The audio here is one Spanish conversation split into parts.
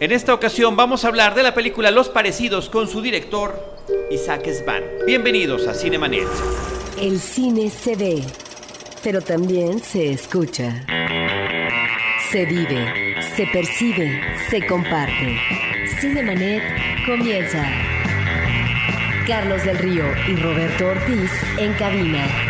En esta ocasión vamos a hablar de la película Los Parecidos con su director Isaac Svan. Bienvenidos a Cinemanet. El cine se ve, pero también se escucha. Se vive, se percibe, se comparte. Cinemanet comienza. Carlos del Río y Roberto Ortiz en cabina.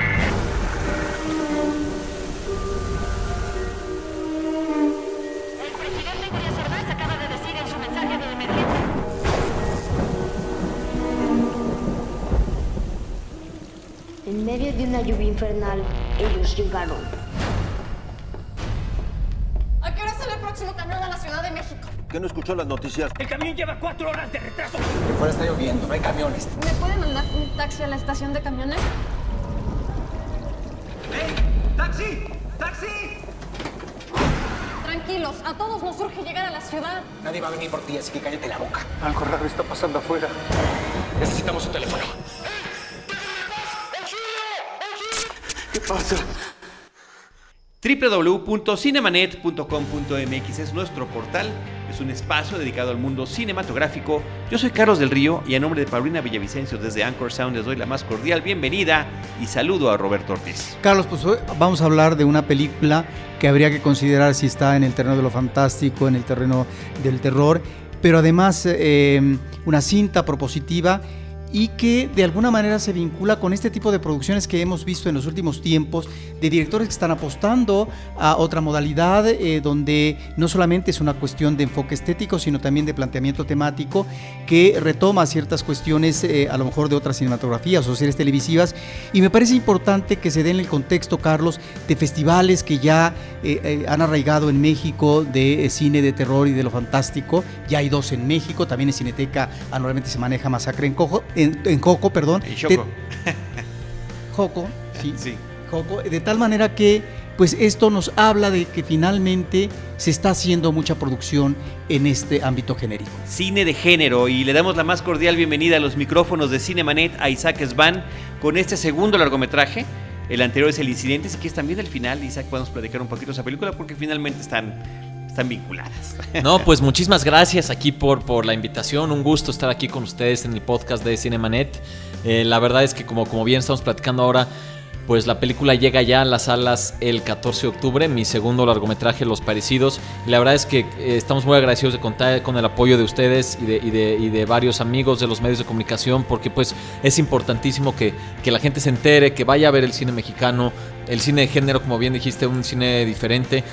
¿A qué hora sale el próximo camión a la Ciudad de México? ¿Qué no escuchó las noticias? El camión lleva cuatro horas de retraso. Fuera está lloviendo, no hay camiones. ¿Me puede mandar un taxi a la estación de camiones? ¡Taxi! ¡Taxi! Tranquilos, a todos nos urge llegar a la ciudad. Nadie va a venir por ti, así que cállate la boca. Algo raro está pasando afuera. Necesitamos un teléfono. Pasa? www.cinemanet.com.mx es nuestro portal, es un espacio dedicado al mundo cinematográfico. Yo soy Carlos del Río y a nombre de Paulina Villavicencio desde Anchor Sound les doy la más cordial bienvenida y saludo a Roberto Ortiz. Carlos, pues hoy vamos a hablar de una película que habría que considerar si está en el terreno de lo fantástico, en el terreno del terror, pero además eh, una cinta propositiva y que de alguna manera se vincula con este tipo de producciones que hemos visto en los últimos tiempos de directores que están apostando a otra modalidad eh, donde no solamente es una cuestión de enfoque estético sino también de planteamiento temático que retoma ciertas cuestiones eh, a lo mejor de otras cinematografías o series televisivas. Y me parece importante que se den el contexto Carlos de festivales que ya eh, han arraigado en México de cine de terror y de lo fantástico. Ya hay dos en México también en Cineteca anualmente se maneja Masacre en Cojo en, en Coco, perdón. En Choco. De- Joco, sí. Sí. Joco, de tal manera que pues esto nos habla de que finalmente se está haciendo mucha producción en este ámbito genérico. Cine de género y le damos la más cordial bienvenida a los micrófonos de Cinemanet a Isaac Svan con este segundo largometraje. El anterior es El Incidente, si quieres también el final, Isaac, podemos platicar un poquito de esa película porque finalmente están, están vinculadas. No, pues muchísimas gracias aquí por, por la invitación. Un gusto estar aquí con ustedes en el podcast de Cinemanet. Eh, la verdad es que como, como bien estamos platicando ahora, pues la película llega ya a las salas el 14 de octubre, mi segundo largometraje, Los Parecidos. La verdad es que eh, estamos muy agradecidos de contar con el apoyo de ustedes y de, y de- y de varios amigos de los medios de comunicación, porque pues es importantísimo que, que la gente se entere, que vaya a ver el cine mexicano, el cine de género, como bien dijiste, un cine diferente.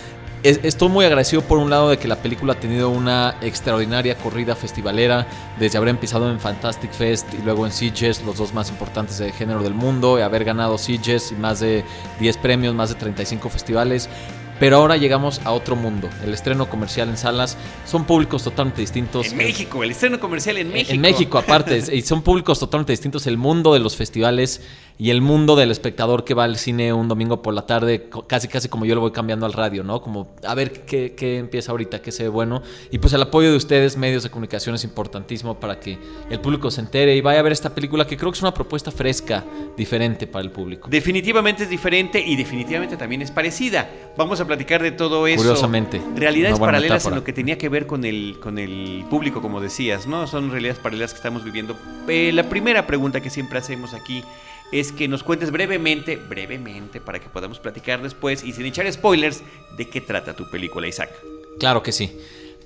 Es- Estoy muy agradecido por un lado de que la película ha tenido una extraordinaria corrida festivalera, desde haber empezado en Fantastic Fest y luego en Sitges, los dos más importantes de género del mundo, y haber ganado Sitges y más de 10 premios, más de 35 festivales. Pero ahora llegamos a otro mundo. El estreno comercial en salas son públicos totalmente distintos. En México, el estreno comercial en México. En México, aparte, y son públicos totalmente distintos. El mundo de los festivales y el mundo del espectador que va al cine un domingo por la tarde, casi casi como yo lo voy cambiando al radio, ¿no? Como a ver qué, qué empieza ahorita, qué se ve bueno. Y pues el apoyo de ustedes, medios de comunicación, es importantísimo para que el público se entere y vaya a ver esta película que creo que es una propuesta fresca, diferente para el público. Definitivamente es diferente y definitivamente también es parecida. Vamos a platicar de todo eso. Curiosamente, Realidades paralelas metáfora. en lo que tenía que ver con el, con el público, como decías, ¿no? Son realidades paralelas que estamos viviendo. Eh, la primera pregunta que siempre hacemos aquí es que nos cuentes brevemente, brevemente, para que podamos platicar después y sin echar spoilers, de qué trata tu película, Isaac. Claro que sí.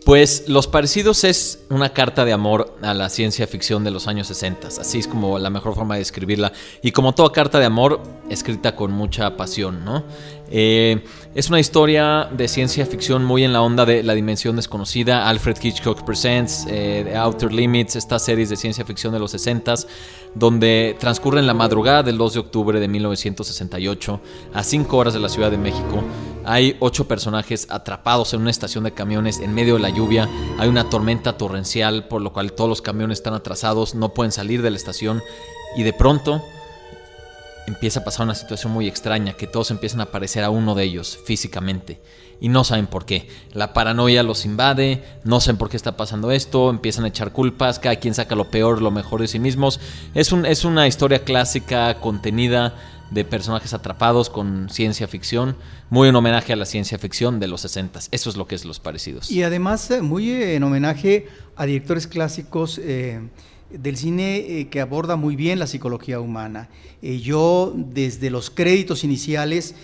Pues Los Parecidos es una carta de amor a la ciencia ficción de los años 60. Así es como la mejor forma de describirla. Y como toda carta de amor, escrita con mucha pasión, ¿no? Eh, es una historia de ciencia ficción muy en la onda de La Dimensión Desconocida, Alfred Hitchcock Presents, eh, The Outer Limits, estas series de ciencia ficción de los 60s, donde transcurre en la madrugada del 2 de octubre de 1968, a 5 horas de la Ciudad de México. Hay ocho personajes atrapados en una estación de camiones en medio de la lluvia. Hay una tormenta torrencial, por lo cual todos los camiones están atrasados, no pueden salir de la estación. Y de pronto empieza a pasar una situación muy extraña, que todos empiezan a parecer a uno de ellos físicamente. Y no saben por qué. La paranoia los invade, no saben por qué está pasando esto, empiezan a echar culpas, cada quien saca lo peor, lo mejor de sí mismos. Es, un, es una historia clásica, contenida, de personajes atrapados con ciencia ficción, muy en homenaje a la ciencia ficción de los 60. Eso es lo que es Los Parecidos. Y además eh, muy en homenaje a directores clásicos eh, del cine eh, que aborda muy bien la psicología humana. Eh, yo desde los créditos iniciales,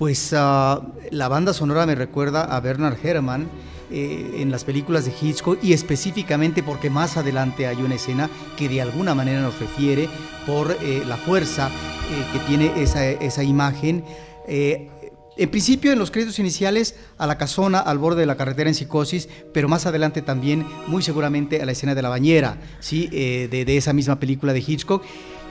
pues ah, la banda sonora me recuerda a Bernard Herrmann eh, en las películas de Hitchcock y específicamente porque más adelante hay una escena que de alguna manera nos refiere por eh, la fuerza eh, que tiene esa, esa imagen. En principio, en los créditos iniciales, a la casona al borde de la carretera en psicosis, pero más adelante también, muy seguramente, a la escena de la bañera, ¿sí? De, de esa misma película de Hitchcock.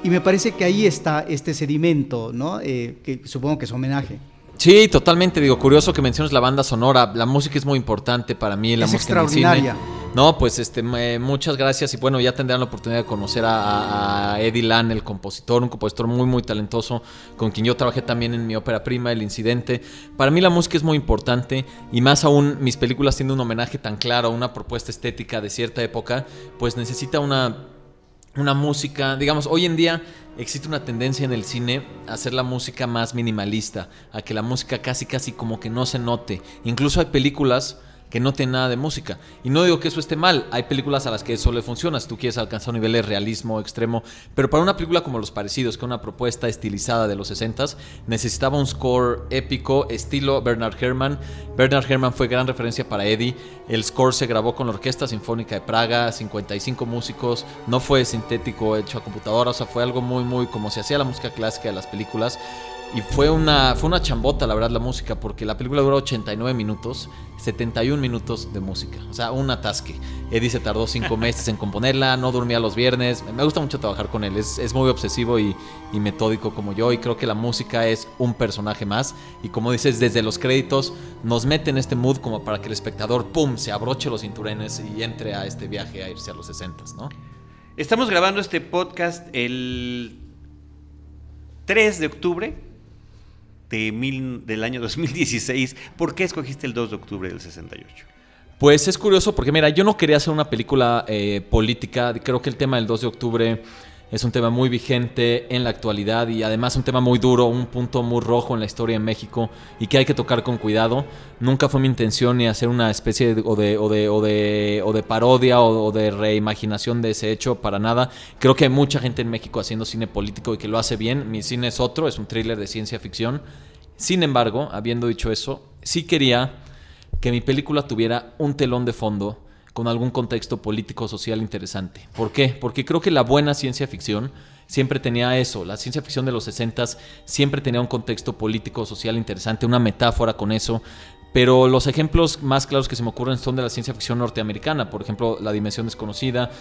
Y me parece que ahí está este sedimento, ¿no? Que supongo que es homenaje. Sí, totalmente. Digo, curioso que menciones la banda sonora. La música es muy importante para mí. La Es música en el cine. extraordinaria. No, pues este, muchas gracias. Y bueno, ya tendrán la oportunidad de conocer a, a Eddie Lan, el compositor, un compositor muy, muy talentoso, con quien yo trabajé también en mi ópera prima, El Incidente. Para mí la música es muy importante y más aún mis películas tienen un homenaje tan claro, una propuesta estética de cierta época, pues necesita una una música, digamos, hoy en día existe una tendencia en el cine a hacer la música más minimalista, a que la música casi casi como que no se note. Incluso hay películas que no tienen nada de música. Y no digo que eso esté mal, hay películas a las que eso le funciona, si tú quieres alcanzar un nivel de realismo extremo, pero para una película como Los Parecidos, que es una propuesta estilizada de los 60s, necesitaba un score épico, estilo Bernard Herrmann. Bernard Herrmann fue gran referencia para Eddie, el score se grabó con la Orquesta Sinfónica de Praga, 55 músicos, no fue sintético hecho a computadora, o sea, fue algo muy, muy como se hacía la música clásica de las películas. Y fue una, fue una chambota, la verdad, la música, porque la película duró 89 minutos, 71 minutos de música. O sea, un atasque. Eddie se tardó 5 meses en componerla, no dormía los viernes. Me gusta mucho trabajar con él, es, es muy obsesivo y, y metódico como yo. Y creo que la música es un personaje más. Y como dices, desde los créditos nos mete en este mood como para que el espectador, ¡pum!, se abroche los cinturones y entre a este viaje a irse a los 60, ¿no? Estamos grabando este podcast el 3 de octubre de mil- del año 2016. ¿Por qué escogiste el 2 de octubre del 68? Pues es curioso porque, mira, yo no quería hacer una película eh, política. Creo que el tema del 2 de octubre es un tema muy vigente en la actualidad y además un tema muy duro, un punto muy rojo en la historia de México y que hay que tocar con cuidado. Nunca fue mi intención ni hacer una especie de, o, de, o, de, o, de, o de parodia o, o de reimaginación de ese hecho, para nada. Creo que hay mucha gente en México haciendo cine político y que lo hace bien. Mi cine es otro, es un thriller de ciencia ficción. Sin embargo, habiendo dicho eso, sí quería que mi película tuviera un telón de fondo con algún contexto político social interesante. ¿Por qué? Porque creo que la buena ciencia ficción siempre tenía eso. La ciencia ficción de los 60 siempre tenía un contexto político social interesante, una metáfora con eso. Pero los ejemplos más claros que se me ocurren son de la ciencia ficción norteamericana. Por ejemplo, La Dimensión Desconocida,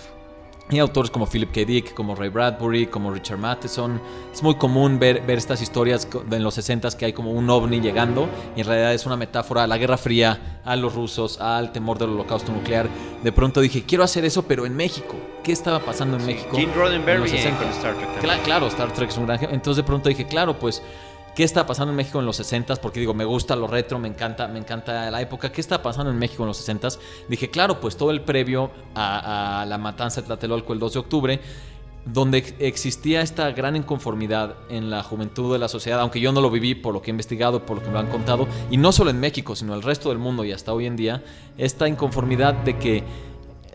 y autores como Philip K. Dick, como Ray Bradbury, como Richard Matheson. Es muy común ver, ver estas historias en los 60s que hay como un ovni llegando y en realidad es una metáfora a la Guerra Fría, a los rusos, al temor del holocausto nuclear. De pronto dije, quiero hacer eso, pero en México. ¿Qué estaba pasando en México? En Roddenberry los eh, 60? con Star Trek. Cla- claro, Star Trek es un gran. Entonces de pronto dije, claro, pues, ¿qué está pasando en México en los 60 Porque digo, me gusta lo retro, me encanta, me encanta la época. ¿Qué está pasando en México en los 60 Dije, claro, pues todo el previo a, a la matanza de Tlatelolco el 2 de octubre, donde ex- existía esta gran inconformidad en la juventud de la sociedad, aunque yo no lo viví por lo que he investigado, por lo que me han contado, y no solo en México, sino el resto del mundo y hasta hoy en día, esta inconformidad de que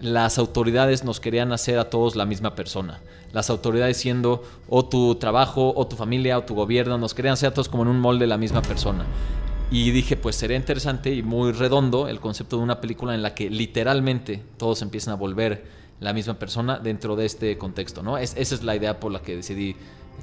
las autoridades nos querían hacer a todos la misma persona. Las autoridades siendo o tu trabajo, o tu familia, o tu gobierno, nos querían hacer a todos como en un molde la misma persona. Y dije, pues sería interesante y muy redondo el concepto de una película en la que literalmente todos empiezan a volver la misma persona dentro de este contexto, ¿no? Es- esa es la idea por la que decidí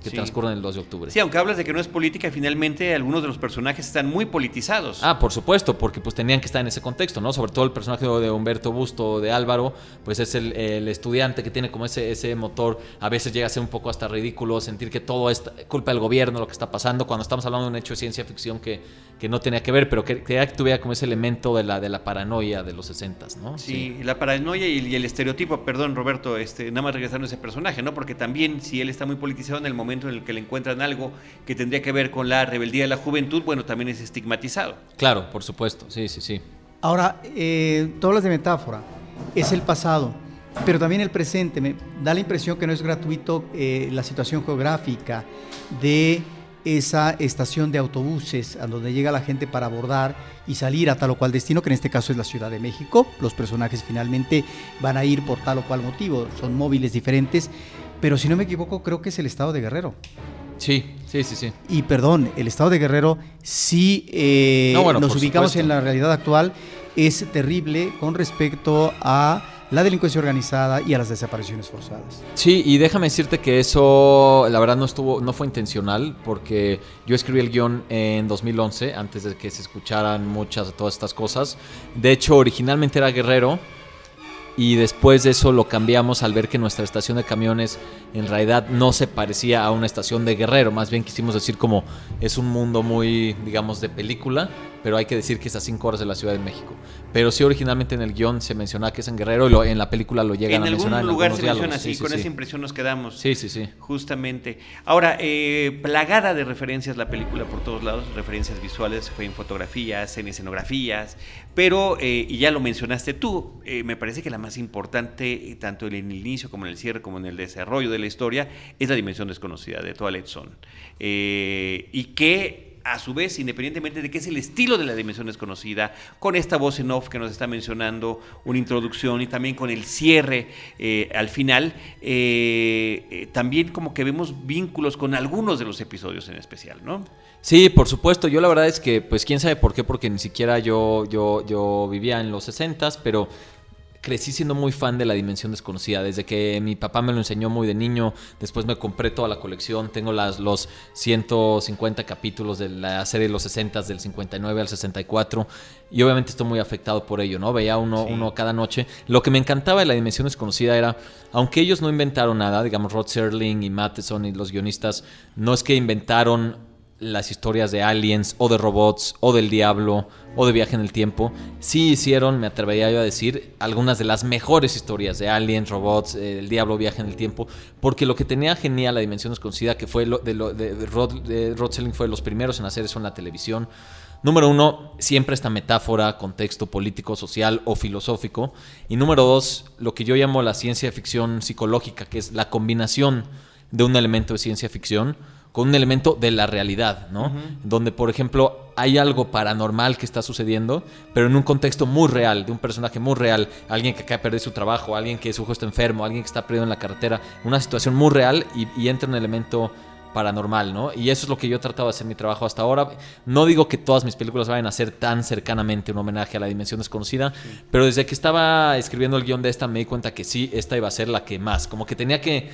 que Sí. transcurra en el 2 de octubre. Sí, aunque hablas de que no es política, finalmente algunos de los personajes están muy politizados. Ah, por supuesto, porque pues tenían que estar en ese contexto, ¿no? Sobre todo el personaje de Humberto Busto, de Álvaro, pues es el, el estudiante que tiene como ese, ese motor, a veces llega a ser un poco hasta ridículo, sentir que todo es culpa del gobierno, lo que está pasando, cuando estamos hablando de un hecho de ciencia ficción que, que no tenía que ver, pero que tuviera como ese elemento de la, de la paranoia de los 60, ¿no? Sí, la paranoia y, y el estereotipo, perdón Roberto, este, nada más regresando a ese personaje, ¿no? Porque también si él está muy politizado en el momento en el que le encuentran algo que tendría que ver con la rebeldía de la juventud, bueno, también es estigmatizado. Claro, por supuesto, sí, sí, sí. Ahora, eh, tú hablas de metáfora, es el pasado, pero también el presente. Me da la impresión que no es gratuito eh, la situación geográfica de esa estación de autobuses a donde llega la gente para abordar y salir a tal o cual destino, que en este caso es la Ciudad de México. Los personajes finalmente van a ir por tal o cual motivo, son móviles diferentes, pero si no me equivoco creo que es el estado de Guerrero. Sí, sí, sí, sí. Y perdón, el estado de Guerrero, si eh, No, bueno, nos ubicamos supuesto. en la realidad actual, es terrible con respecto a la delincuencia organizada y a las desapariciones forzadas. Sí, y déjame decirte que eso, la verdad, no estuvo, no fue intencional, porque yo escribí el guion en 2011, antes de que se escucharan muchas de todas estas cosas. De hecho, originalmente era Guerrero, y después de eso lo cambiamos al ver que nuestra estación de camiones en realidad no se parecía a una estación de Guerrero, más bien quisimos decir como es un mundo muy, digamos, de película, pero hay que decir que es a 5 horas de la Ciudad de México. Pero sí, originalmente en el guion se mencionaba que es en Guerrero y lo- en la película lo llegan En a algún mencionar. en lugar algunos se menciona así, Sí, sí, con sí. esa impresión nos quedamos. Sí, sí, sí. Justamente. Ahora, eh, plagada de referencias la película por todos lados, referencias visuales, fue en fotografías, en escenografías, pero, eh, y ya lo mencionaste tú, eh, me parece que la más importante, tanto en el inicio como en el cierre, como en el desarrollo de la historia, es la dimensión desconocida de Toilet Zone. Y que a su vez, independientemente de que es el estilo de la dimensión desconocida, con esta voz en off que nos está mencionando, una introducción y también con el cierre eh, al final, eh, eh, también como que vemos vínculos con algunos de los episodios en especial, ¿no? Sí, por supuesto. Yo la verdad es que, pues quién sabe por qué, porque ni siquiera yo, yo, yo vivía en los 60s, pero crecí siendo muy fan de la dimensión desconocida. Desde que mi papá me lo enseñó muy de niño, después me compré toda la colección. Tengo las, los 150 capítulos de la serie de los 60s, del 59 al 64. Y obviamente estoy muy afectado por ello, ¿no? Veía uno, Sí. uno cada noche. Lo que me encantaba de la dimensión desconocida era, aunque ellos no inventaron nada, digamos Rod Serling y Matheson y los guionistas, no es que inventaron las historias de aliens o de robots o del diablo o de viaje en el tiempo, sí hicieron, me atrevería yo a decir, algunas de las mejores historias de aliens, robots, eh, el diablo, viaje en el tiempo, porque lo que tenía genial la dimensión desconocida, que fue lo, de, lo- de- Rod, fue de los primeros en hacer eso en la televisión, Número uno, siempre esta metáfora, contexto político, social o filosófico. Y número dos, lo que yo llamo la ciencia ficción psicológica, que es la combinación de un elemento de ciencia ficción con un elemento de la realidad, ¿no? Donde, por ejemplo, hay algo paranormal que está sucediendo, pero en un contexto muy real, de un personaje muy real, alguien que acaba de perder su trabajo, alguien que su hijo está enfermo, alguien que está perdido en la carretera, una situación muy real y, y entra un elemento paranormal, ¿no? Y eso es lo que yo he tratado de hacer en mi trabajo hasta ahora. No digo que todas mis películas vayan a ser tan cercanamente un homenaje a la dimensión desconocida, pero desde que estaba escribiendo el guion de esta me di cuenta que sí, esta iba a ser la que más. Como que tenía que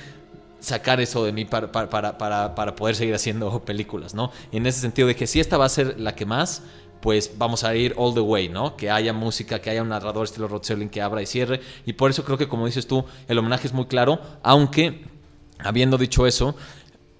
sacar eso de mí para, para, para, para, poder seguir haciendo películas, ¿no? En ese sentido de que si esta va a ser la que más, pues vamos a ir all the way, ¿no? Que haya música, que haya un narrador estilo Rod Serling que abra y cierre. Y por eso creo que, como dices tú, el homenaje es muy claro, aunque, habiendo dicho eso,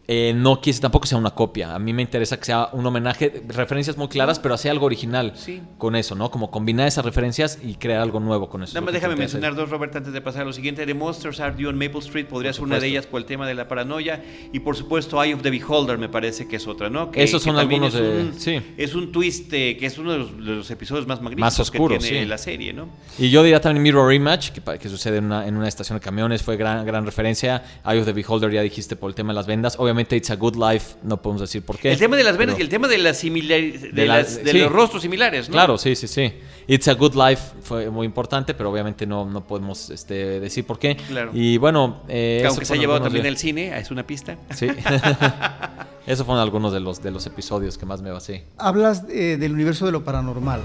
eh, no quise tampoco sea una copia. A mí me interesa que sea un homenaje, referencias muy claras, pero hacer algo original Sí. con eso, ¿no? Como combinar esas referencias y crear algo nuevo con eso. Nada más déjame hacer. mencionar dos, Robert, antes de pasar a lo siguiente. The Monsters Are Due on Maple Street podría ser una de ellas por el tema de la paranoia. Y por supuesto, Eye of the Beholder me parece que es otra, ¿no? Que, Esos son algunos es de- un, sí. Es un twist eh, que es uno de los, de los episodios más magníficos Más oscuros, que tiene sí. la serie, ¿no? Y yo diría también Mirror Image, que, que sucede en una, en una estación de camiones, fue gran, gran referencia. Eye of the Beholder, ya dijiste, por el tema de las vendas. Obviamente, It's a Good Life, no podemos decir por qué. El tema de las venas pero- y el tema de, las similar- de, de la- las- de sí. los rostros similares, ¿no? Claro, sí, sí, sí. It's a Good Life fue muy importante, pero obviamente no, no podemos este, decir por qué. Claro. Y bueno, eh, aunque se ha llevado también de- al cine, es una pista. Sí. Esos fueron algunos de los, de los episodios que más me basé. Hablas eh, del universo de lo paranormal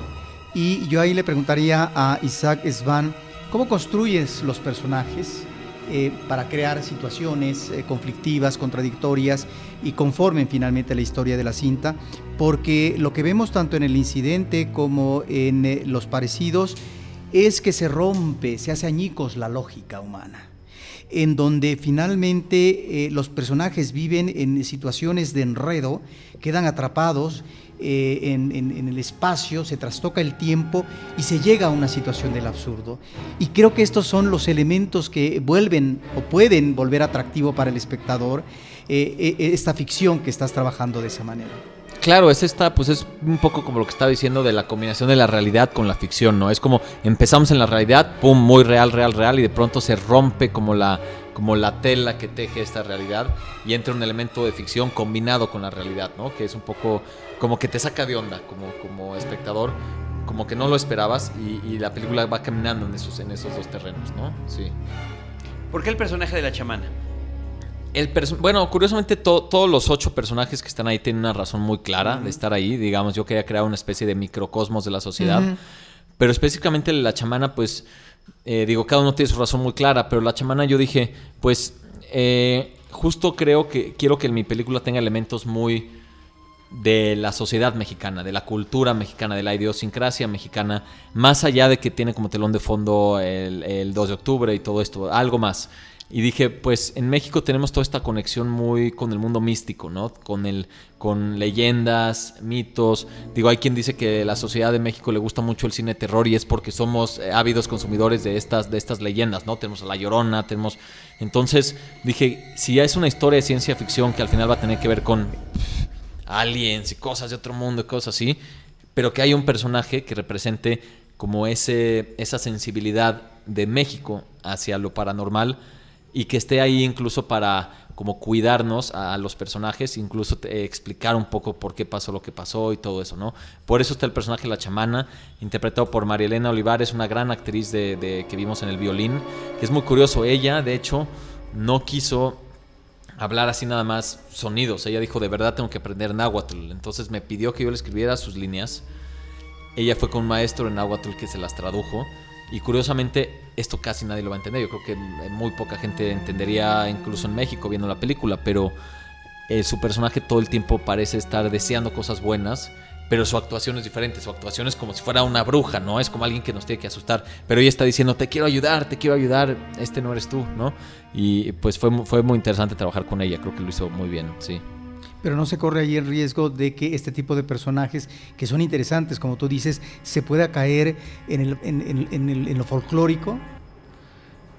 y yo ahí le preguntaría a Isaac Svan, ¿cómo construyes los personajes eh, para crear situaciones eh, conflictivas, contradictorias y conformen finalmente la historia de la cinta? Porque lo que vemos tanto en el incidente como en eh, los parecidos es que se rompe, se hace añicos la lógica humana en donde finalmente los personajes viven en situaciones de enredo, quedan atrapados eh, en, el espacio, se trastoca el tiempo y se llega a una situación del absurdo. Y creo que estos son los elementos que vuelven o pueden volver atractivo para el espectador eh, eh, esta ficción que estás trabajando de esa manera. Claro, es esta, pues es un poco como lo que estaba diciendo de la combinación de la realidad con la ficción, ¿no? Es como empezamos en la realidad, pum, muy real, real, real, y de pronto se rompe como la, como la tela que teje esta realidad y entra un elemento de ficción combinado con la realidad, ¿no? Que es un poco como que te saca de onda como, como espectador, como que no lo esperabas y, y la película va caminando en esos, en esos dos terrenos, ¿no? Sí. ¿Por qué el personaje de la chamana? El bueno, curiosamente to- todos los ocho personajes que están ahí tienen una razón muy clara de estar ahí. Digamos, yo quería crear una especie de microcosmos de la sociedad. Pero específicamente la chamana, pues, eh, digo, cada uno tiene su razón muy clara. Pero la chamana yo dije, pues, eh, justo creo que quiero que mi película tenga elementos muy de la sociedad mexicana, de la cultura mexicana, de la idiosincrasia mexicana, más allá de que tiene como telón de fondo el, el 2 de octubre y todo esto, algo más. Y dije, pues en México tenemos toda esta conexión muy con el mundo místico, ¿no? Con, el, con leyendas, mitos. Digo, hay quien dice que la sociedad de México le gusta mucho el cine terror y es porque somos eh, ávidos consumidores de estas, de estas leyendas, ¿no? Tenemos a La Llorona, tenemos... Entonces dije, si es una historia de ciencia ficción que al final va a tener que ver con aliens y cosas de otro mundo y cosas así, pero que haya un personaje que represente como ese, esa sensibilidad de México hacia lo paranormal y que esté ahí incluso para como cuidarnos a, los personajes, incluso te- explicar un poco por qué pasó lo que pasó y todo eso, ¿no? Por eso está el personaje La Chamana, interpretado por María Elena Olivares, una gran actriz de, de- que vimos en el violín, que es muy curioso, ella de hecho no quiso hablar así nada más sonidos. Ella dijo, de verdad tengo que aprender náhuatl. Entonces me pidió que yo le escribiera sus líneas. Ella fue con un maestro en náhuatl que se las tradujo. Y curiosamente, esto casi nadie lo va a entender. Yo creo que muy poca gente entendería, incluso en México, viendo la película. Pero eh, su personaje todo el tiempo parece estar deseando cosas buenas. Pero su actuación es diferente. Su actuación es como si fuera una bruja, ¿no? Es como alguien que nos tiene que asustar. Pero ella está diciendo, te quiero ayudar, te quiero ayudar. Este no eres tú, ¿no? Y pues fue, fue muy interesante trabajar con ella. Creo que lo hizo muy bien, sí. Pero no se corre ahí el riesgo de que este tipo de personajes que son interesantes, como tú dices, se pueda caer en, el, en, el- en lo folclórico.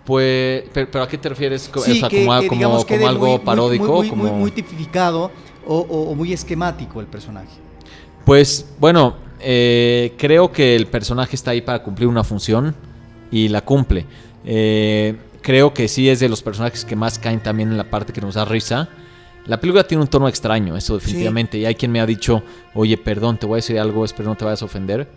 Pues, pero, pero ¿a qué te refieres? Sí, o sea, que- como, que como- como algo muy- paródico. muy, muy, como... muy, muy tipificado o, o- o muy esquemático el personaje. Pues bueno, eh, creo que el personaje está ahí para cumplir una función y la cumple. Eh, creo que sí es de los personajes que más caen también en la parte que nos da risa. La película tiene un tono extraño, eso definitivamente. Y hay quien me ha dicho, oye, perdón, te voy a decir algo, espero no te vayas a ofender.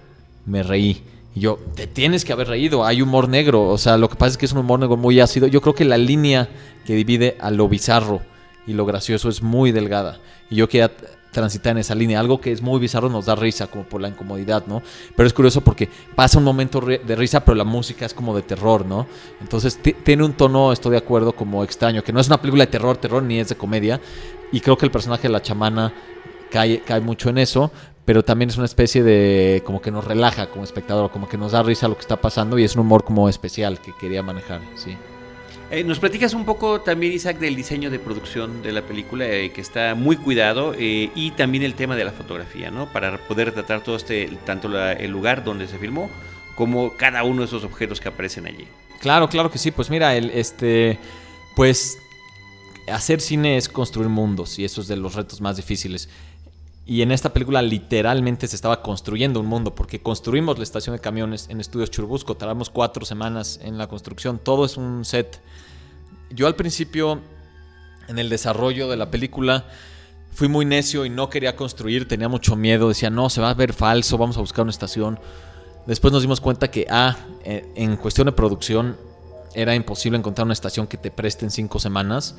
Me reí. Y yo, te tienes que haber reído, hay humor negro. O sea, lo que pasa es que es un humor negro muy ácido. Yo creo que la línea que divide a lo bizarro y lo gracioso es muy delgada. Y yo quería transitar en esa línea. Algo que es muy bizarro nos da risa, como por la incomodidad, ¿no? Pero es curioso porque pasa un momento de risa, pero la música es como de terror, ¿no? Entonces ti- tiene un tono, estoy de acuerdo, como extraño, que no es una película de terror, terror, ni es de comedia. Y creo que el personaje de la chamana cae, cae mucho en eso, pero también es una especie de como que nos relaja como espectador, como que nos da risa lo que está pasando y es un humor como especial que quería manejar, sí. Eh, ¿Nos platicas un poco también, Isaac, del diseño de producción de la película, eh, que está muy cuidado, eh, y también el tema de la fotografía, ¿no? Para poder tratar todo este, tanto el lugar donde se filmó, como cada uno de esos objetos que aparecen allí. Claro, claro que sí. Pues mira, el, este, pues hacer cine es construir mundos y eso es de los retos más difíciles. Y en esta película literalmente se estaba construyendo un mundo porque construimos la estación de camiones en Estudios Churubusco. Tardamos cuatro semanas en la construcción. Todo es un set. Yo al principio, en el desarrollo de la película, fui muy necio y no quería construir. Tenía mucho miedo. Decía, no, se va a ver falso. Vamos a buscar una estación. Después nos dimos cuenta que, ah, eh, en cuestión de producción, era imposible encontrar una estación que te preste en cinco semanas.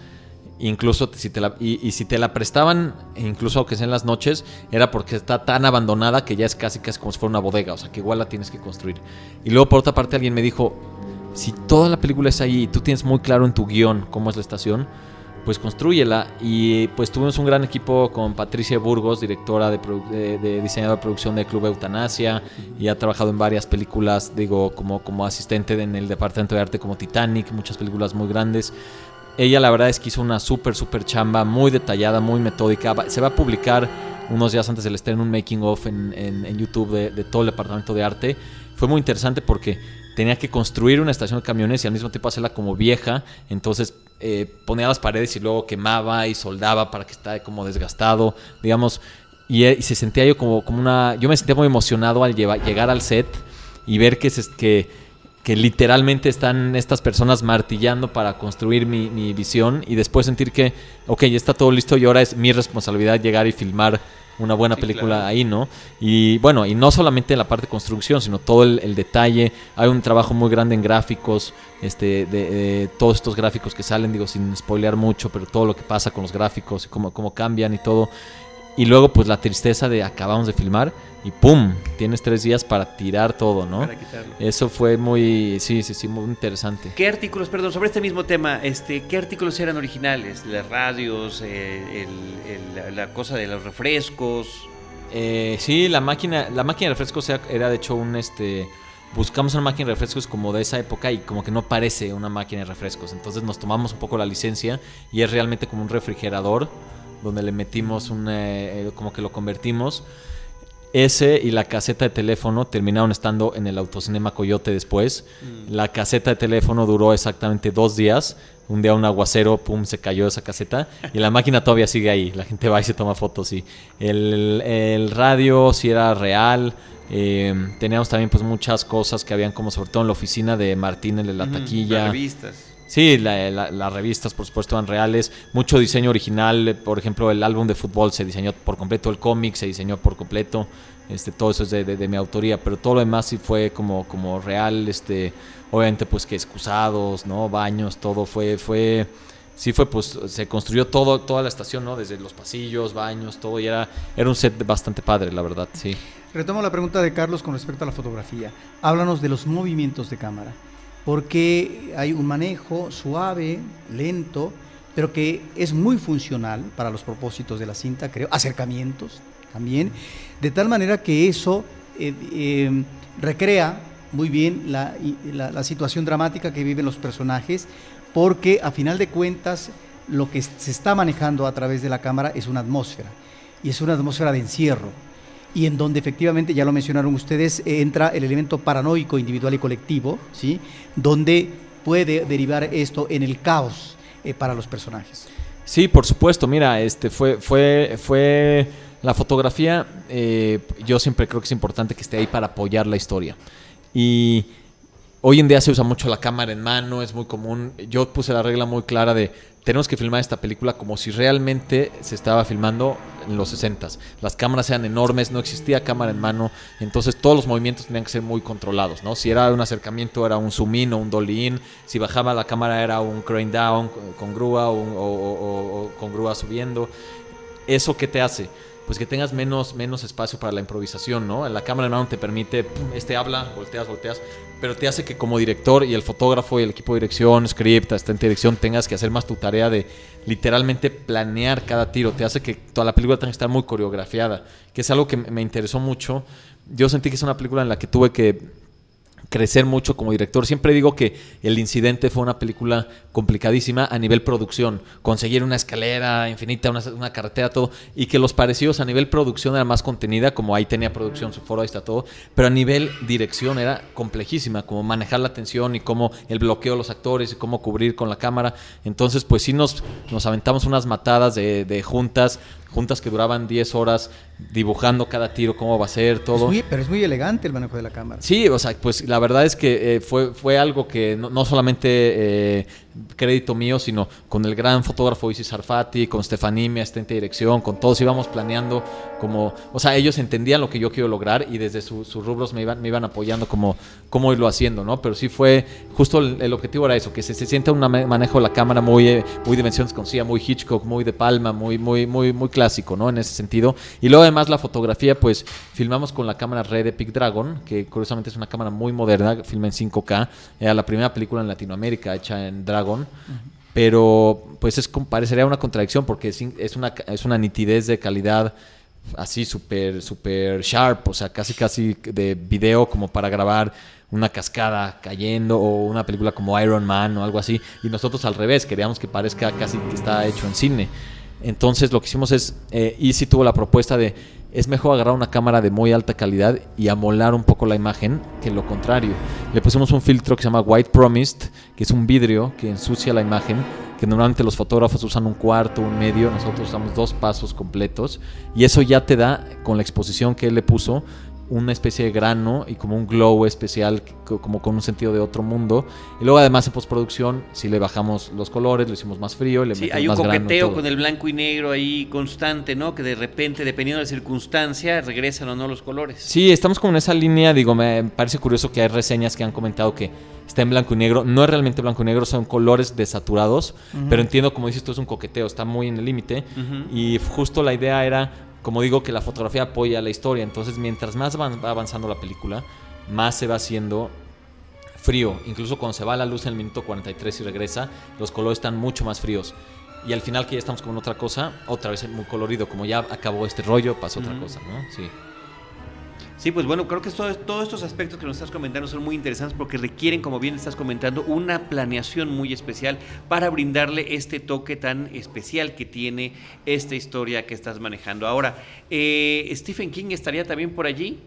Incluso si te la, y, y si te la prestaban, incluso aunque sea en las noches, era porque está tan abandonada que ya es casi casi como si fuera una bodega, o sea que igual la tienes que construir. Y luego por otra parte alguien me dijo, si toda la película es ahí y tú tienes muy claro en tu guion cómo es la estación, pues construyela. Y pues tuvimos un gran equipo con Patricia Burgos, directora de, de, de diseñadora de producción de Club Eutanasia, y ha trabajado en varias películas, digo, como, como asistente en el departamento de arte como Titanic, muchas películas muy grandes. Ella la verdad es que hizo una súper, súper chamba, muy detallada, muy metódica. Se va a publicar unos días antes del estreno un making of en, en- YouTube de, todo el departamento de arte. Fue muy interesante porque tenía que construir una estación de camiones y al mismo tiempo hacerla como vieja. Entonces eh, ponía las paredes y luego quemaba y soldaba para que esté como desgastado, digamos. Y, eh, se sentía yo como, como una... Yo me sentía muy emocionado al llegar al set y ver que, se, que, que literalmente están estas personas martillando para construir mi, mi visión y después sentir que, ok, ya está todo listo y ahora es mi responsabilidad llegar y filmar una buena Sí, película claro. ahí, ¿no? Y bueno, y no solamente en la parte de construcción, sino todo el, el detalle. Hay un trabajo muy grande en gráficos, este, de, de todos estos gráficos que salen, digo, sin spoilear mucho, pero todo lo que pasa con los gráficos y cómo, cómo cambian y todo. Y luego, pues la tristeza de acabamos de filmar y ¡pum! Tienes tres días para tirar todo, ¿no? Para quitarlo. Eso fue muy, sí, sí, sí, muy interesante. ¿Qué artículos, perdón, sobre este mismo tema, este, qué artículos eran originales? Las radios, eh, el- el- la- cosa de los refrescos. Eh, sí, la máquina, la máquina de refrescos era, era, de hecho un este. Buscamos una máquina de refrescos como de esa época y como que no parece una máquina de refrescos. Entonces nos tomamos un poco la licencia y es realmente como un refrigerador donde le metimos un eh, como que lo convertimos. Ese y la caseta de teléfono terminaron estando en el autocinema Coyote después. La caseta de teléfono duró exactamente dos días. Un día un aguacero, pum, se cayó esa caseta. Y la máquina todavía sigue ahí. La gente va y se toma fotos, sí. El, el radio sí era real. Eh, teníamos también pues muchas cosas que habían como sobre todo en la oficina de Martín en la Ujú, taquilla. Revistas. Sí, la- la- las revistas por supuesto eran reales, mucho diseño original, por ejemplo el álbum de fútbol se diseñó por completo, el cómic se diseñó por completo, este, todo eso es de mi autoría, pero todo lo demás sí fue como, como real, este, obviamente pues que excusados, ¿no? Baños, todo fue, fue, sí fue pues, se construyó todo, toda la estación, ¿no? Desde los pasillos, baños, todo, y era, era un set bastante padre, la verdad, sí. Retomo la pregunta de Carlos con respecto a la fotografía. Háblanos de los movimientos de cámara. Porque hay un manejo suave, lento, pero que es muy funcional para los propósitos de la cinta, creo. Acercamientos también. De tal manera que eso eh, eh, recrea muy bien la situación dramática que viven los personajes, porque a final de cuentas lo que se está manejando a través de la cámara es una atmósfera, y es una atmósfera de encierro y en donde efectivamente, ya lo mencionaron ustedes, eh, entra el elemento paranoico individual y colectivo, ¿sí? donde puede derivar esto en el caos eh, para los personajes. Sí, por supuesto. Mira, este fue, fue, fue la fotografía. eh, yo siempre creo que es importante que esté ahí para apoyar la historia. Y hoy en día se usa mucho la cámara en mano, es muy común. Yo puse la regla muy clara de tenemos que filmar esta película como si realmente se estaba filmando en los 60 Las cámaras eran enormes, no existía cámara en mano, entonces todos los movimientos tenían que ser muy controlados, ¿no? Si era un acercamiento era un zoom in o un dolly in, si bajaba la cámara era un crane down con- grúa o- o- o con grúa subiendo. ¿Eso qué te hace? Pues que tengas menos, menos espacio para la improvisación, ¿no? La cámara en mano te permite, este habla, volteas, volteas, pero te hace que como director y el fotógrafo y el equipo de dirección, script, asistente de dirección, tengas que hacer más tu tarea de literalmente planear cada tiro. Te hace que toda la película tenga que estar muy coreografiada, que es algo que me interesó mucho. Yo sentí que es una película en la que tuve que crecer mucho como director. Siempre digo que El Incidente fue una película complicadísima a nivel producción. Conseguir una escalera infinita, una, carretera, todo. Y que los parecidos a nivel producción era más contenida, como ahí tenía producción, su foro, ahí está todo. Pero a nivel dirección era complejísima, como manejar la tensión y cómo el bloqueo de los actores y cómo cubrir con la cámara. Entonces, pues sí nos, nos aventamos unas matadas de, de juntas, juntas que duraban 10 horas dibujando cada tiro, cómo va a ser, Es todo. muy- pero es muy elegante el manejo de la cámara. Sí, o sea, pues la verdad es que eh, fue, fue algo que no, no solamente eh, crédito mío, sino con el gran fotógrafo Isis Arfati, con Stephanie, mi asistente de dirección, con todos íbamos planeando como, o sea, ellos entendían lo que yo quiero lograr y desde su- sus rubros me iban, me iban apoyando como cómo irlo haciendo, ¿no? Pero sí fue, justo el, el objetivo era eso, que se, se sienta un ma- manejo de la cámara muy, eh, muy dimensiones desconocida, muy Hitchcock, muy de palma, muy, muy, muy, muy clásico, ¿no? En ese sentido. Y luego además la fotografía, pues filmamos con la cámara Red Epic Dragon, que curiosamente es una cámara muy moderna, filma en 5K, era la primera película en Latinoamérica hecha en Dragon. Pero pues es, parecería una contradicción porque es, una, es una nitidez de calidad así súper, súper sharp, o sea, casi, casi de video como para grabar una cascada cayendo o una película como Iron Man o algo así. Y nosotros al revés, queríamos que parezca casi que está hecho en cine. Entonces lo que hicimos es, eh, Easy tuvo la propuesta de, es mejor agarrar una cámara de muy alta calidad y amolar un poco la imagen que lo contrario. Le pusimos un filtro que se llama White Promised, que es un vidrio que ensucia la imagen, que normalmente los fotógrafos usan un cuarto, un medio, nosotros usamos dos pasos completos y eso ya te da, con la exposición que él le puso, una especie de grano y como un glow especial, co- como con un sentido de otro mundo. Y luego además en postproducción, si le bajamos los colores, lo hicimos más frío, le Sí, metemos hay un más coqueteo con el blanco y negro ahí constante, ¿no? Que de repente, dependiendo de la circunstancia, regresan o no los colores. Sí, estamos como en esa línea, digo, me parece curioso que hay reseñas que han comentado que está en blanco y negro. No es realmente blanco y negro, son colores desaturados, pero entiendo, como dices tú, es un coqueteo, está muy en el límite. Y justo la idea era, como digo, que la fotografía apoya la historia. Entonces, mientras más va avanzando la película, más se va haciendo frío. Incluso cuando se va la luz en el minuto 43 y regresa, los colores están mucho más fríos. Y al final que ya estamos con otra cosa, otra vez muy colorido. Como ya acabó este rollo, pasó otra Ujú. cosa, ¿no? Sí. Sí, pues bueno, creo que todo- todos estos aspectos que nos estás comentando son muy interesantes porque requieren, como bien estás comentando, una planeación muy especial para brindarle este toque tan especial que tiene esta historia que estás manejando. Ahora, eh, Stephen King estaría también por allí.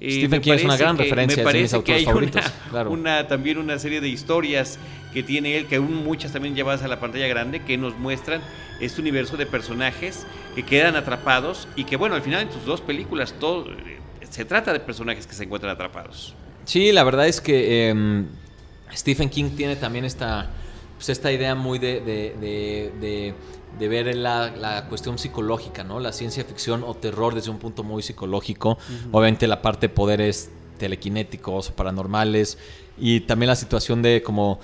Eh, Stephen King es una gran que- referencia, Me parece que hay claro. una- también una serie de historias que tiene él, que aún muchas también llevadas a la pantalla grande, que nos muestran este universo de personajes que quedan atrapados y que, bueno, al final en tus dos películas todo eh, se trata de personajes que se encuentran atrapados. Sí, la verdad es que em, Stephen King tiene también esta, pues esta idea muy de, de- de- de- de ver la, la cuestión psicológica, ¿no? La ciencia ficción o terror desde un punto muy psicológico. Obviamente la parte de poderes telequinéticos o paranormales y también la situación de como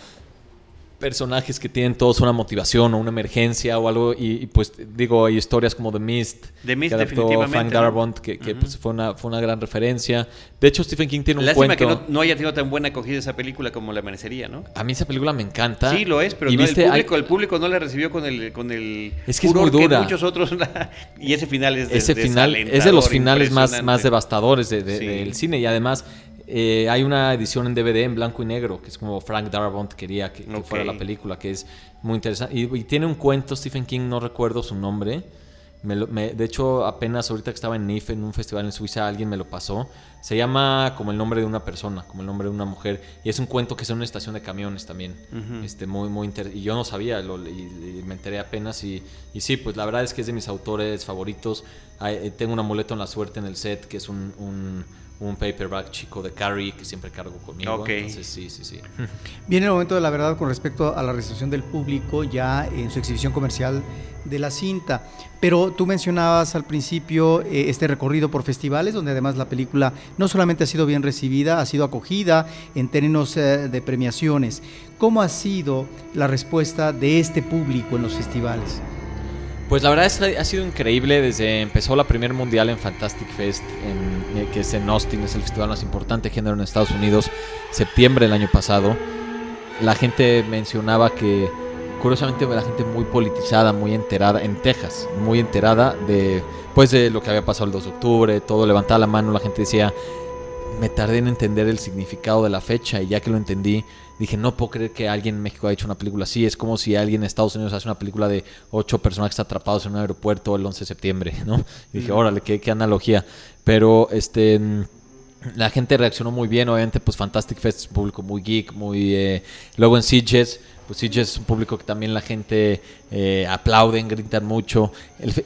personajes que tienen todos una motivación o una emergencia o algo y, y, pues digo hay historias como The Mist The Mist, que adaptó definitivamente, Frank. Darabont que, pues fue una fue una gran referencia de hecho Stephen King tiene un Lástima cuento que no, no haya tenido tan buena acogida esa película como La Amanecería, ¿no? a mí esa película me encanta Sí, lo es, pero y no, viste, el, hay- público, el público no la recibió con el, con el Es que es muy dura. muchos otros. y ese final es de- ese final es de los finales más, más devastadores de- de- Sí. del cine y además eh, hay una edición en DVD en blanco y negro que es como Frank Darabont quería que, fuera la película que es muy interesante. Y, y tiene un cuento Stephen King no recuerdo su nombre. Me lo- me- de hecho apenas ahorita que estaba en NIF en un festival en Suiza alguien me lo pasó se llama como el nombre de una persona como el nombre de una mujer y es un cuento que es en una estación de camiones también este muy muy inter- y yo no sabía lo, y, y me enteré apenas y, y sí pues la verdad es que es de mis autores favoritos Hay- eh, tengo un amuleto en la suerte en el set que es un, un, un paperback chico de Carrie que siempre cargo conmigo Ok. entonces sí sí sí Viene el momento de la verdad con respecto a la recepción del público ya en su exhibición comercial de la cinta. Pero tú mencionabas al principio eh, este recorrido por festivales, donde además la película no solamente ha sido bien recibida, ha sido acogida en términos eh, de premiaciones. ¿Cómo ha sido la respuesta de este público en los festivales? Pues la verdad es ha sido increíble desde empezó la primer mundial en Fantastic Fest, en- eh, que es en Austin, es el festival más importante de género en Estados Unidos, septiembre del año pasado. La gente mencionaba que, curiosamente, la gente muy politizada, muy enterada, en Texas, muy enterada de, pues, de lo que había pasado el 2 de octubre, todo levantaba la mano, la gente decía, me tardé en entender el significado de la fecha y ya que lo entendí, dije, no puedo creer que alguien en México haya hecho una película así. Es como si alguien en Estados Unidos hace una película de ocho personajes atrapados en un aeropuerto el 11 de septiembre, ¿no? Y dije, órale, qué, qué analogía. Pero este... La gente reaccionó muy bien, obviamente, pues Fantastic Fest es un público muy geek, muy... eh, Luego en Sitges, pues Sitges es un público que también la gente eh, aplauden, gritan mucho.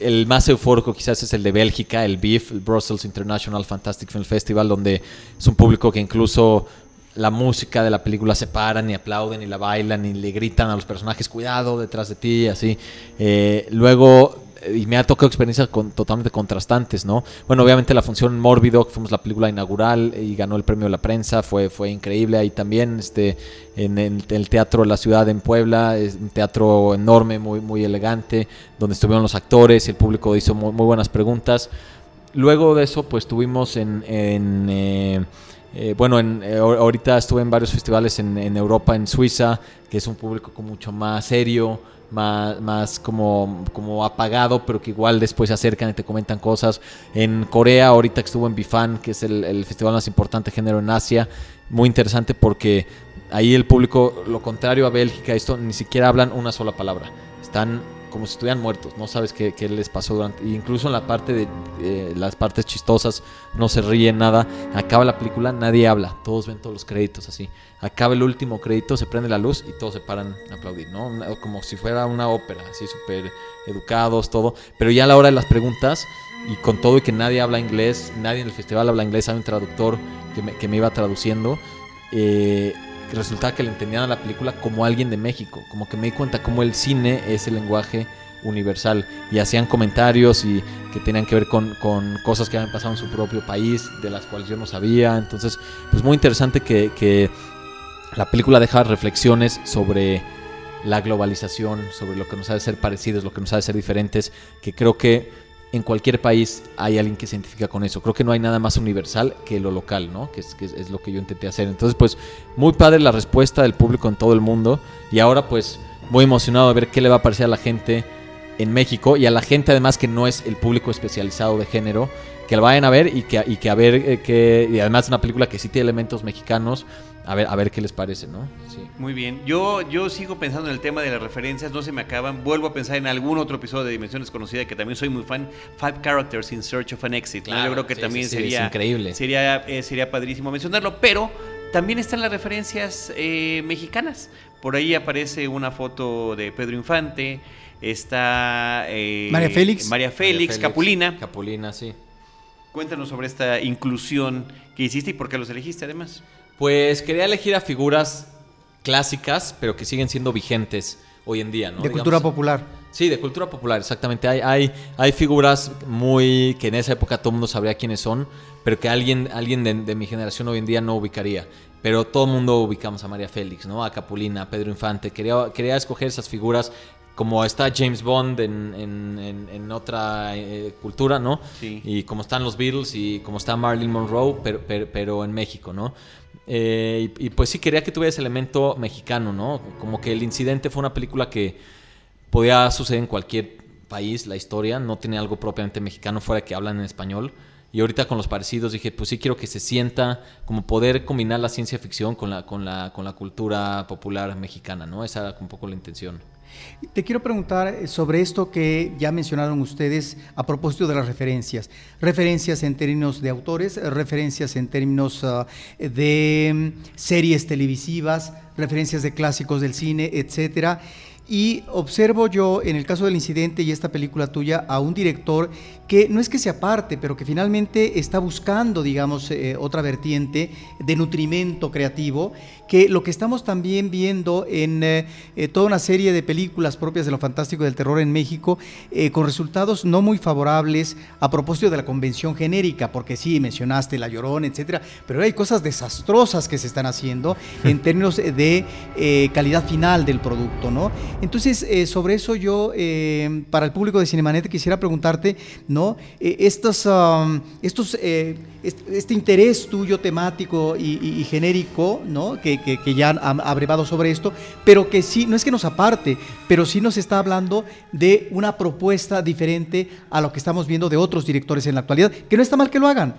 El, más eufórico quizás es el de Bélgica, el BIF, el Brussels International Fantastic Film Festival, donde es un público que incluso la música de la película se paran y aplauden y la bailan y le gritan a los personajes, cuidado detrás de ti, así. Eh, luego, y me ha tocado experiencias con- totalmente contrastantes, ¿no? Bueno, obviamente la función Mórbido, que fuimos la película inaugural y ganó el premio de la prensa, fue, fue increíble. Ahí también, este, en el, Teatro de la Ciudad en Puebla, es un teatro enorme, muy, muy elegante, donde estuvieron los actores y el público hizo muy, buenas preguntas. Luego de eso, pues tuvimos en... eh, eh, bueno, en, eh, ahor- ahorita estuve en varios festivales en, en Europa, en Suiza, que es un público como mucho más serio, más, más como, como apagado, pero que igual después se acercan y te comentan cosas. En Corea, ahorita que estuvo en Bifan, que es el, el festival más importante de género en Asia, muy interesante porque ahí el público, lo contrario a Bélgica, esto ni siquiera hablan una sola palabra. Están como si estuvieran muertos, no sabes qué, les pasó durante. e incluso en la parte de eh, las partes chistosas, no se ríen nada. Acaba la película, nadie habla, todos ven todos los créditos así. Acaba el último crédito, se prende la luz y todos se paran a aplaudir, ¿no? Como si fuera una ópera, así súper educados, todo. Pero ya a la hora de las preguntas, y con todo y que nadie habla inglés, nadie en el festival habla inglés, hay un traductor que me, que me iba traduciendo, eh, resultaba que le entendían a la película como alguien de México, como que me di cuenta como el cine es el lenguaje universal y hacían comentarios y que tenían que ver con, con cosas que habían pasado en su propio país, de las cuales yo no sabía, entonces pues muy interesante que, que la película deja reflexiones sobre la globalización, sobre lo que nos hace ser parecidos, lo que nos hace ser diferentes, que creo que en cualquier país hay alguien que se identifica con eso. Creo que no hay nada más universal que lo local, ¿no? Que es, lo que yo intenté hacer. Entonces, pues, muy padre la respuesta del público en todo el mundo. Y ahora, pues, muy emocionado de ver qué le va a parecer a la gente en México y a la gente además que no es el público especializado de género, que la vayan a ver y que, y que a ver eh, que... Y además es una película que sí tiene elementos mexicanos. A ver, a ver qué les parece, ¿no? Sí. Muy bien. Yo, yo sigo pensando en el tema de las referencias, no se me acaban. Vuelvo a pensar en algún otro episodio de Dimensión Desconocida que también soy muy fan. Five Characters in Search of an Exit. ¿no? Claro, Yo creo que sí, también sí, sí, sería, es increíble. Sería, eh, sería padrísimo mencionarlo, pero también están las referencias eh, mexicanas. Por ahí aparece una foto de Pedro Infante. Está eh, María Félix. María Félix, Capulina. Capulina, sí. Cuéntanos sobre esta inclusión que hiciste y por qué los elegiste además. Pues quería elegir a figuras clásicas, pero que siguen siendo vigentes hoy en día, ¿no? de cultura popular. Sí, de cultura popular, exactamente. Hay, hay, hay figuras muy que en esa época todo el mundo sabría quiénes son, pero que alguien, alguien de, de mi generación hoy en día no ubicaría. Pero todo el mundo ubicamos a María Félix, ¿no? A Capulina, a Pedro Infante. Quería, quería escoger esas figuras como está James Bond en, en- en- en otra eh, cultura, ¿no? Sí. Y como están los Beatles y como está Marilyn Monroe, pero, pero, pero en México, ¿no? Eh, y, pues sí, quería que tuviera ese elemento mexicano, ¿no? Como que el incidente fue una película que podía suceder en cualquier país, la historia, no tiene algo propiamente mexicano fuera que hablan en español. Y ahorita con los parecidos dije, pues sí quiero que se sienta como poder combinar la ciencia ficción con la, con la, con la cultura popular mexicana, ¿no? Esa era un poco la intención. Te quiero preguntar eh, sobre esto que ya mencionaron ustedes a propósito de las referencias. Referencias en términos de autores, eh, referencias en términos ah, de mm, series televisivas, referencias de clásicos del cine, etcétera. Y observo yo, en el caso del incidente y esta película tuya, a un director que no es que se aparte, pero que finalmente está buscando, digamos, eh, otra vertiente de nutrimento creativo, que lo que estamos también viendo en eh, eh, toda una serie de películas propias de lo fantástico y del terror en México, con resultados no muy favorables a propósito de la convención genérica, porque sí, mencionaste La Llorona, etcétera, pero hay cosas desastrosas que se están haciendo en términos de calidad final del producto, ¿no? Entonces, sobre eso yo, para el público de Cinemanet, quisiera preguntarte, ¿no? Eh, estos, eh, est- este interés tuyo temático y, genérico. Que, ya ha abrevado sobre esto, pero que sí, no es que nos aparte, pero sí nos está hablando de una propuesta diferente a lo que estamos viendo de otros directores en la actualidad, que no está mal que lo hagan,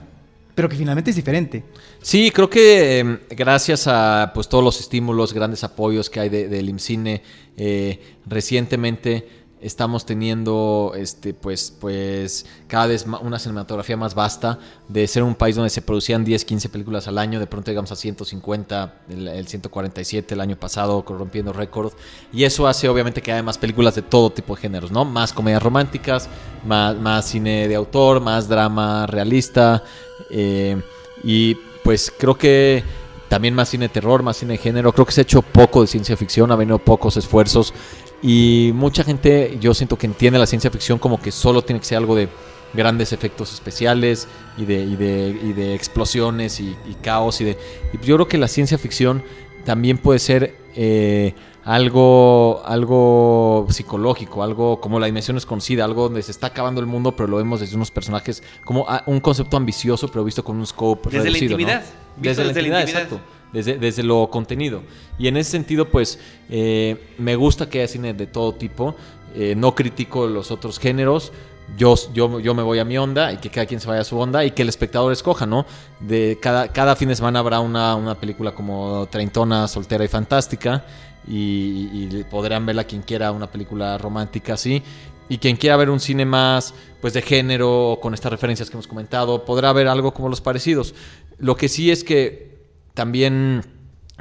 pero que finalmente es diferente. Sí, creo que eh, gracias a pues todos los estímulos, grandes apoyos que hay de- del IMCINE, eh, recientemente estamos teniendo este pues pues cada vez una cinematografía más vasta de ser un país donde se producían 10, 15 películas al año, de pronto llegamos a 150, el, el 147 el año pasado rompiendo récord y eso hace obviamente que haya más películas de todo tipo de géneros, ¿no? Más comedias románticas, más, más cine de autor, más drama realista eh, y pues creo que también más cine de terror, más cine de género. Creo que se ha hecho poco de ciencia ficción, ha venido pocos esfuerzos. Y mucha gente, yo siento que entiende la ciencia ficción como que solo tiene que ser algo de grandes efectos especiales y de, y de, y de explosiones y, y caos. Y de, yo creo que la ciencia ficción también puede ser eh, algo, algo psicológico, algo como la dimensión desconocida, algo donde se está acabando el mundo, pero lo vemos desde unos personajes, como ah, un concepto ambicioso, pero visto con un scope Desde la reducido, ¿no? intimidad, Desde, la desde la intimidad, intimidad. exacto. Desde, desde lo contenido. Y en ese sentido, pues, eh, me gusta que haya cine de todo tipo. Eh, no critico los otros géneros. Yo, yo, yo me voy a mi onda y que cada quien se vaya a su onda y que el espectador escoja, ¿no? De cada, cada fin de semana habrá una, una película como Treintona, Soltera y Fantástica y, y podrán verla quien quiera una película romántica así. Y quien quiera ver un cine más pues de género con estas referencias que hemos comentado, podrá ver algo como los parecidos. Lo que sí es que también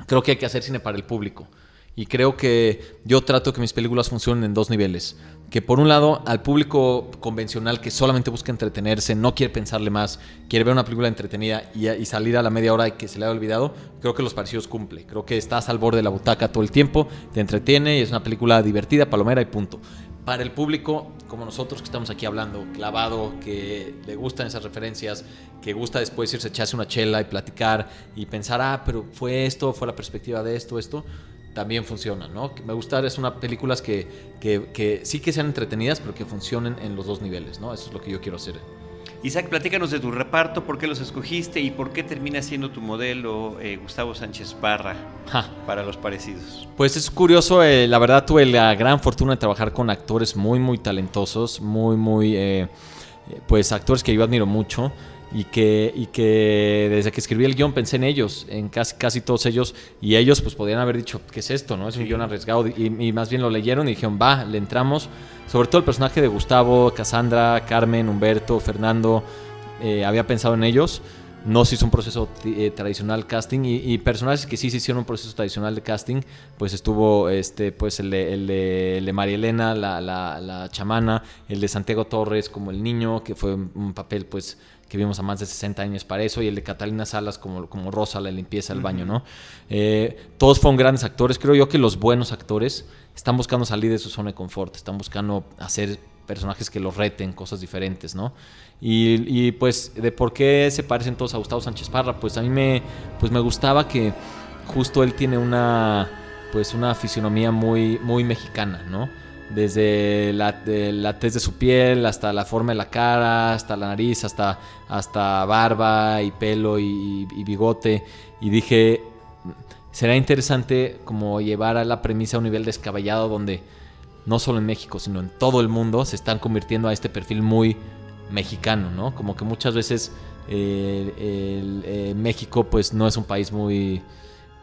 creo que hay que hacer cine para el público. Y creo que yo trato que mis películas funcionen en dos niveles. Que por un lado, al público convencional que solamente busca entretenerse, no quiere pensarle más, quiere ver una película entretenida y, y salir a la media hora y que se le haya olvidado, creo que Los Parecidos cumple. Creo que estás al borde de la butaca todo el tiempo, te entretiene y es una película divertida, palomera y punto. Para el público, como nosotros que estamos aquí hablando, clavado, que le gustan esas referencias, que gusta después irse a echarse una chela y platicar y pensar, ah, pero fue esto, fue la perspectiva de esto, esto, también funciona, ¿no? Me gusta, es una películas que, que, que sí que sean entretenidas, pero que funcionen en los dos niveles, ¿no? Eso es lo que yo quiero hacer. Isaac, platícanos de tu reparto, por qué los escogiste y por qué termina siendo tu modelo eh, Gustavo Sánchez Parra Ja. para los parecidos. Pues es curioso, eh, la verdad tuve la gran fortuna de trabajar con actores muy, muy talentosos, muy, muy, eh, eh, pues actores que yo admiro mucho y que, y que desde que escribí el guion pensé en ellos, en casi, casi todos ellos, y ellos pues podrían haber dicho, ¿qué es esto? no Es un guion arriesgado, y, y más bien lo leyeron y dijeron, va, le entramos, sobre todo el personaje de Gustavo, Cassandra, Carmen, Humberto, Fernando, eh, había pensado en ellos. No se hizo un proceso eh, tradicional casting y, y personajes que sí se hicieron un proceso tradicional de casting, pues estuvo este, pues el de, el de- el de María Elena, la, la- la chamana, el de Santiago Torres como el niño, que fue un, un papel pues que vimos a más de 60 años para eso, y el de Catalina Salas como, como Rosa, la limpieza del baño, ¿no? Eh, todos fueron grandes actores, creo yo que los buenos actores están buscando salir de su zona de confort, están buscando hacer personajes que los reten, cosas diferentes, ¿no? Y, y, pues, de por qué se parecen todos a Gustavo Sánchez Parra, pues a mí me, pues me gustaba que justo él tiene una, pues una fisionomía muy, muy mexicana, ¿no? Desde la, de tez de su piel, hasta la forma de la cara, hasta la nariz, hasta, hasta barba y pelo y, y bigote. Y dije, será interesante como llevar a la premisa a un nivel descabellado donde no solo en México, sino en todo el mundo se están convirtiendo a este perfil muy mexicano, ¿no? Como que muchas veces eh, eh, México pues no es un país muy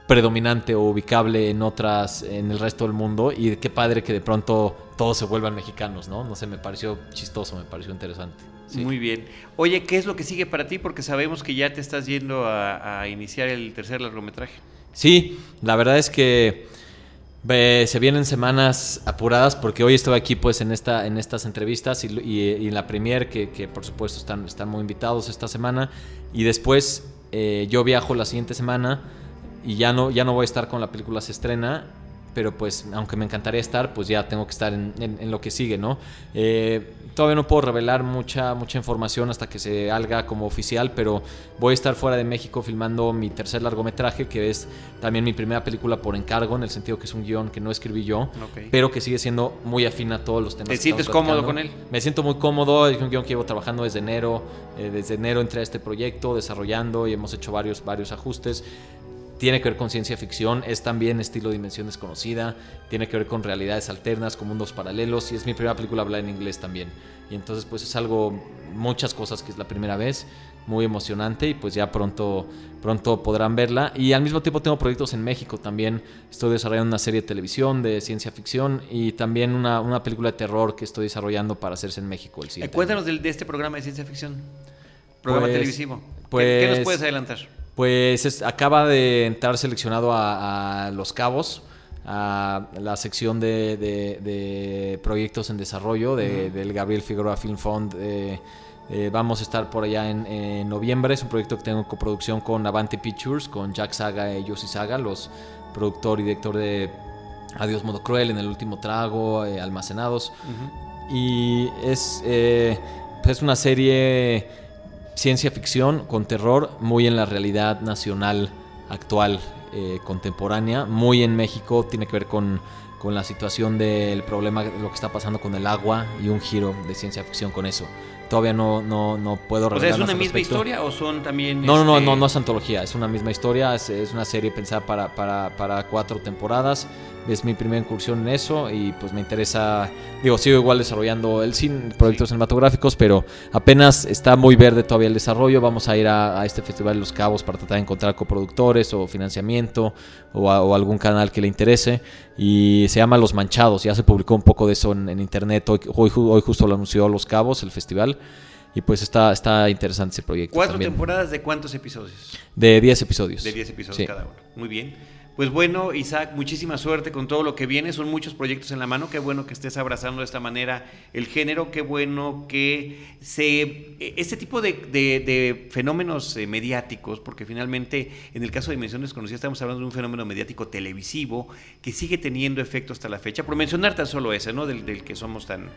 predominante o ubicable en otras, en el resto del mundo y qué padre que de pronto todos se vuelvan mexicanos, ¿no? No sé, me pareció chistoso, me pareció interesante. Sí. Muy bien. Oye, ¿qué es lo que sigue para ti? Porque sabemos que ya te estás yendo a, a iniciar el tercer largometraje. Sí, la verdad es que eh, se vienen semanas apuradas porque hoy estoy aquí pues en esta en estas entrevistas y, y- y en la premier que, que, por supuesto están, están muy invitados esta semana y después eh, yo viajo la siguiente semana y ya no, ya no voy a estar con la película se estrena pero pues aunque me encantaría estar pues ya tengo que estar en, en- en lo que sigue no Eh, todavía no puedo revelar mucha mucha información hasta que se haga como oficial pero voy a estar fuera de México filmando mi tercer largometraje que es también mi primera película por encargo en el sentido que es un guion que no escribí yo Ok. pero que sigue siendo muy afín a todos los temas ¿Te sientes cómodo con él? Me siento muy cómodo, es un guion que llevo trabajando desde enero, eh, desde enero entré a este proyecto, desarrollando y hemos hecho varios, varios ajustes. Tiene que ver con ciencia ficción, es también estilo Dimensión Desconocida, tiene que ver con realidades alternas, con mundos paralelos y es mi primera película hablada en inglés también. Y entonces pues es algo, muchas cosas que es la primera vez, muy emocionante y pues ya pronto, pronto podrán verla. Y al mismo tiempo tengo proyectos en México también, estoy desarrollando una serie de televisión de ciencia ficción y también una, una película de terror que estoy desarrollando para hacerse en México el Eh, siguiente cuéntanos año. del- de, este programa de ciencia ficción. Programa Pues- televisivo. ¿Qué- ¿Qué, nos pues- puedes adelantar? Pues es- acaba de entrar seleccionado a, a Los Cabos, a la sección de, de- de proyectos en desarrollo de- del Gabriel Figueroa Film Fund. eh, eh, vamos a estar por allá en, en noviembre. Es un proyecto que tengo en coproducción con Avante Pictures, con Jack Saga y Yossi Saga, los productor y director de Adiós Modo Cruel, En el Último Trago, eh, Almacenados. Y es, es una serie ciencia ficción con terror, muy en la realidad nacional actual, eh, contemporánea, muy en México, tiene que ver con, con la situación del problema, lo que está pasando con el agua y un giro de ciencia ficción con eso. Todavía no, no, no puedo O sea, ¿es una misma respecto. historia o son también... No, no, no, este, no, no es antología, es una misma historia, es, es una serie pensada para, para, para cuatro temporadas. Es mi primera incursión en eso y pues me interesa, digo, sigo igual desarrollando el cine, proyectos cinematográficos, pero apenas está muy verde todavía el desarrollo. Vamos a ir a, a este Festival de Los Cabos para tratar de encontrar coproductores o financiamiento o, a- o algún canal que le interese. Y se llama Los Manchados, ya se publicó un poco de eso en, en internet, hoy, hoy, ju- hoy justo lo anunció Los Cabos, el festival. Y pues está, está interesante ese proyecto. ¿Cuatro también. temporadas de cuántos episodios? De 10 episodios. De 10 episodios Sí. cada uno. Muy bien. Pues bueno, Isaac, muchísima suerte con todo lo que viene. Son muchos proyectos en la mano. Qué bueno que estés abrazando de esta manera el género. Qué bueno que se este tipo de, de- fenómenos eh, mediáticos, porque finalmente en el caso de Dimensiones Conocidas estamos hablando de un fenómeno mediático televisivo que sigue teniendo efecto hasta la fecha. Por mencionar tan solo ese, ¿no? Del, del que somos tan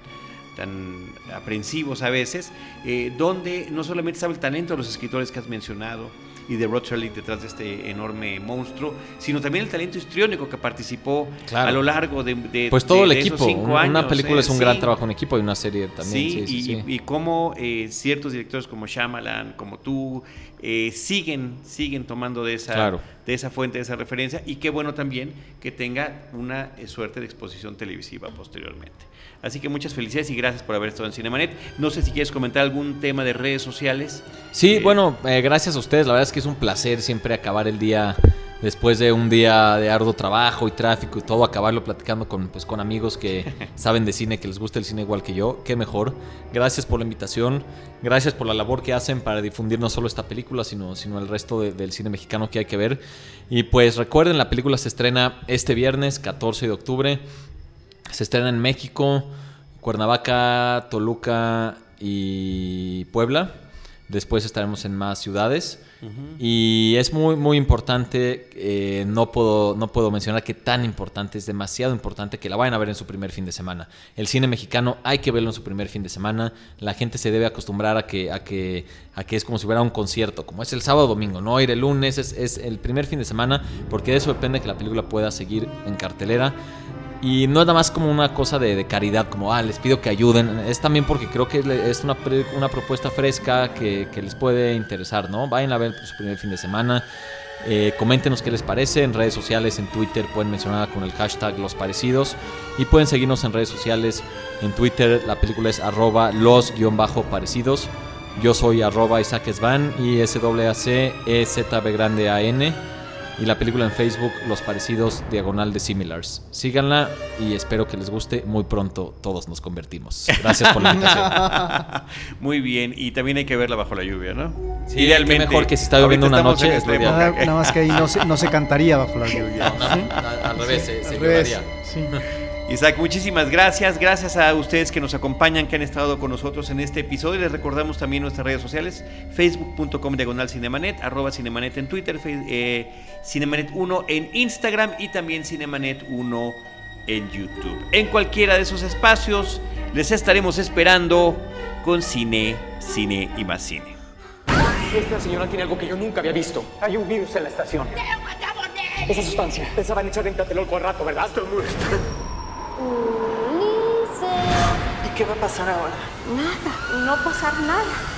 tan aprensivos a veces, eh, donde no solamente estaba el talento de los escritores que has mencionado y de Rod Serling detrás de este enorme monstruo, sino también el talento histriónico que participó Claro. a lo largo de, de- Pues todo de- el de equipo. Una años, película es un sí. gran trabajo en equipo y una serie también. Sí, sí, y, sí. y- y cómo eh, ciertos directores como Shyamalan, como tú, eh, siguen, siguen tomando de esa, Claro. de esa fuente, de esa referencia, y qué bueno también que tenga una eh, suerte de exposición televisiva posteriormente. Así que muchas felicidades y gracias por haber estado en Cinemanet. No sé si quieres comentar algún tema de redes sociales. Sí, Eh, bueno, eh, gracias a ustedes. La verdad es que es un placer siempre acabar el día después de un día de arduo trabajo y tráfico y todo, acabarlo platicando con, pues, con amigos que saben de cine, que les gusta el cine igual que yo. Qué mejor. Gracias por la invitación. Gracias por la labor que hacen para difundir no solo esta película, sino, sino el resto de- del cine mexicano que hay que ver. Y pues recuerden, la película se estrena este viernes, 14 de octubre. Se estrena en México, Cuernavaca, Toluca y Puebla. Después estaremos en más ciudades. Y es muy, muy importante, eh, no, puedo, no puedo mencionar que tan importante, es demasiado importante que la vayan a ver en su primer fin de semana. El cine mexicano hay que verlo en su primer fin de semana. La gente se debe acostumbrar a que, a que, a que es como si hubiera un concierto, como es el sábado o domingo, no ir el lunes, es, es el primer fin de semana, porque de eso depende que la película pueda seguir en cartelera. Y no es nada más como una cosa de, de caridad, como, ah, les pido que ayuden. Es también porque creo que es una, una propuesta fresca que, que les puede interesar, ¿no? Vayan a ver su primer fin de semana. Eh, coméntenos qué les parece. En redes sociales, en Twitter, pueden mencionar con el hashtag Los Parecidos. Y pueden seguirnos en redes sociales. En Twitter, la película es arroba los-parecidos. Yo soy arroba Isaac y S A C E Z B grande A N y la película en Facebook Los Parecidos Diagonal de Similars. Síganla y espero que les guste. Muy pronto todos nos convertimos. Gracias por la invitación. Muy bien, y también hay que verla bajo la lluvia, ¿no? Sí, qué mejor que si está lloviendo una noche, es lo época. Nada, nada más que ahí no se, no se cantaría bajo la lluvia. ¿sí? al revés, se, se Al revés, lloraría. Isaac, muchísimas gracias. Gracias a ustedes que nos acompañan, que han estado con nosotros en este episodio. Les recordamos también nuestras redes sociales: facebook.com diagonal cinemanet, arroba cinemanet en Twitter, eh, cinemanet1 en Instagram y también cinemanet1 en YouTube. En cualquiera de esos espacios les estaremos esperando con cine, cine y más cine. Esta señora tiene algo que yo nunca había visto. Hay un virus en la estación. Esa sustancia. Pensaban echar en Tlatelolco al rato, ¿verdad? Está muerta. ¿Y qué va a pasar ahora? Nada, no pasar nada.